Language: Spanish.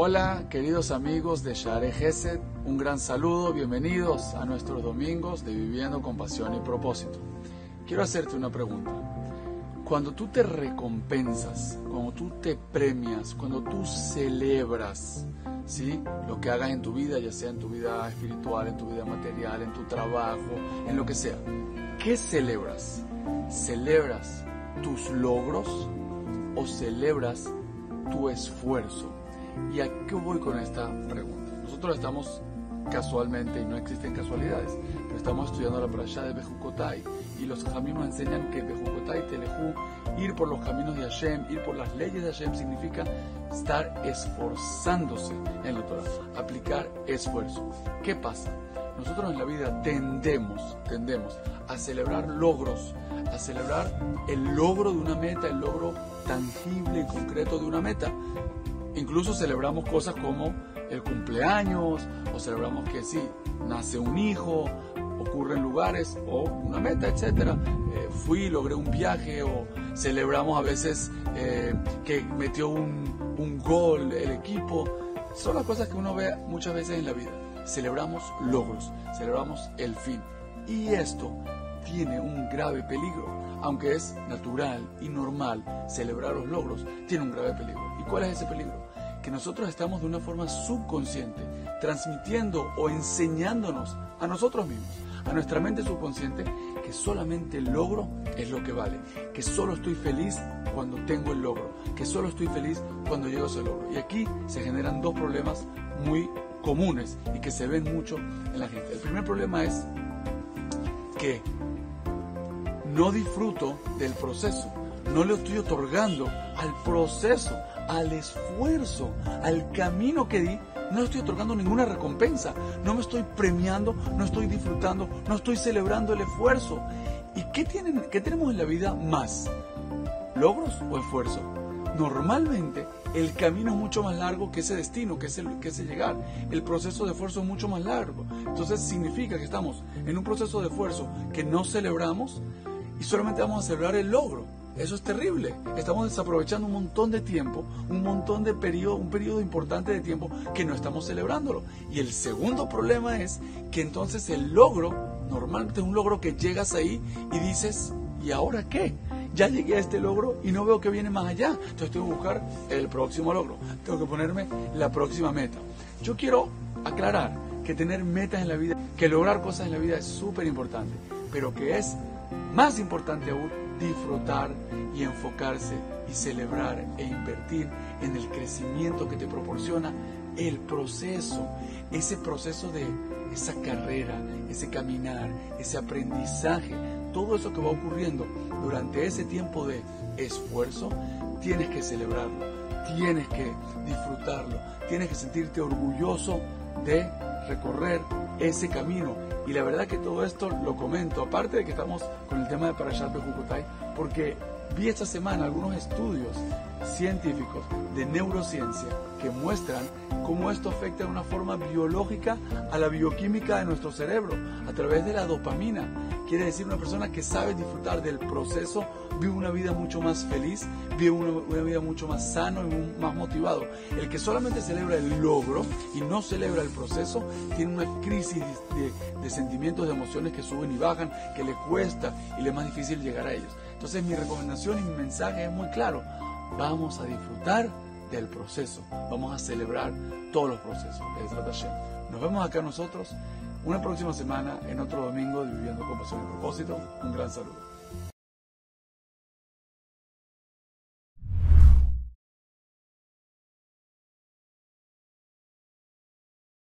Hola, queridos amigos de Share Gesed, un gran saludo, bienvenidos a nuestros domingos de Viviendo con Pasión y Propósito. Quiero hacerte una pregunta. Cuando tú te recompensas, cuando tú te premias, cuando tú celebras, ¿sí? Lo que hagas en tu vida, ya sea en tu vida espiritual, en tu vida material, en tu trabajo, en lo que sea. ¿Qué celebras? ¿Celebras tus logros o celebras tu esfuerzo? ¿Y a qué voy con esta pregunta? Nosotros estamos casualmente, y no existen casualidades, estamos estudiando la parasha de Bejucotai y los jamim nos enseñan que Bejucotai Telejú, ir por los caminos de Hashem, ir por las leyes de Hashem significa estar esforzándose en la Torah, aplicar esfuerzo. ¿Qué pasa? Nosotros en la vida tendemos, tendemos a celebrar logros, a celebrar el logro de una meta, el logro tangible y concreto de una meta. Incluso celebramos cosas como el cumpleaños, o celebramos que sí, nace un hijo, ocurre en lugares, o una meta, etc. Eh, fui, logré un viaje, o celebramos a veces eh, que metió un, un gol el equipo. Son las cosas que uno ve muchas veces en la vida. Celebramos logros, celebramos el fin. Y esto tiene un grave peligro. Aunque es natural y normal celebrar los logros, tiene un grave peligro. ¿Y cuál es ese peligro? Que nosotros estamos de una forma subconsciente transmitiendo o enseñándonos a nosotros mismos, a nuestra mente subconsciente, que solamente el logro es lo que vale, que solo estoy feliz cuando tengo el logro, que solo estoy feliz cuando llego a ese logro. Y aquí se generan dos problemas muy comunes y que se ven mucho en la gente. El primer problema es que no disfruto del proceso, no le estoy otorgando al proceso, al esfuerzo, al camino que di, no estoy otorgando ninguna recompensa, no me estoy premiando, no estoy disfrutando, no estoy celebrando el esfuerzo. ¿Y qué, tienen, qué tenemos en la vida más? ¿Logros o esfuerzo? Normalmente el camino es mucho más largo que ese destino, que ese, que ese llegar. El proceso de esfuerzo es mucho más largo. Entonces significa que estamos en un proceso de esfuerzo que no celebramos y solamente vamos a celebrar el logro. Eso es terrible. Estamos desaprovechando un montón de tiempo, un montón de periodo, un periodo importante de tiempo que no estamos celebrándolo. Y el segundo problema es que entonces el logro, normalmente es un logro que llegas ahí y dices, ¿y ahora qué? Ya llegué a este logro y no veo que viene más allá. Entonces tengo que buscar el próximo logro. Tengo que ponerme la próxima meta. Yo quiero aclarar que tener metas en la vida, que lograr cosas en la vida es súper importante, pero que es más importante aún disfrutar y enfocarse y celebrar e invertir en el crecimiento que te proporciona el proceso, ese proceso de esa carrera, ese caminar, ese aprendizaje, todo eso que va ocurriendo durante ese tiempo de esfuerzo, tienes que celebrarlo, tienes que disfrutarlo, tienes que sentirte orgulloso de recorrer ese camino. Y la verdad que todo esto lo comento, aparte de que estamos con el tema de Parashat Bejucotai, porque vi esta semana algunos estudios científicos de neurociencia que muestran cómo esto afecta de una forma biológica a la bioquímica de nuestro cerebro a través de la dopamina. Quiere decir una persona que sabe disfrutar del proceso vive una vida mucho más feliz, vive una, vida mucho más sano y más motivado. El que solamente celebra el logro y no celebra el proceso tiene una crisis de, sentimientos, de emociones que suben y bajan, que le cuesta y le es más difícil llegar a ellos. Entonces mi recomendación y mi mensaje es muy claro. Vamos a disfrutar del proceso. Vamos a celebrar todos los procesos. Nos vemos acá nosotros una próxima semana en otro domingo de Viviendo con Pasión y Propósito. Un gran saludo.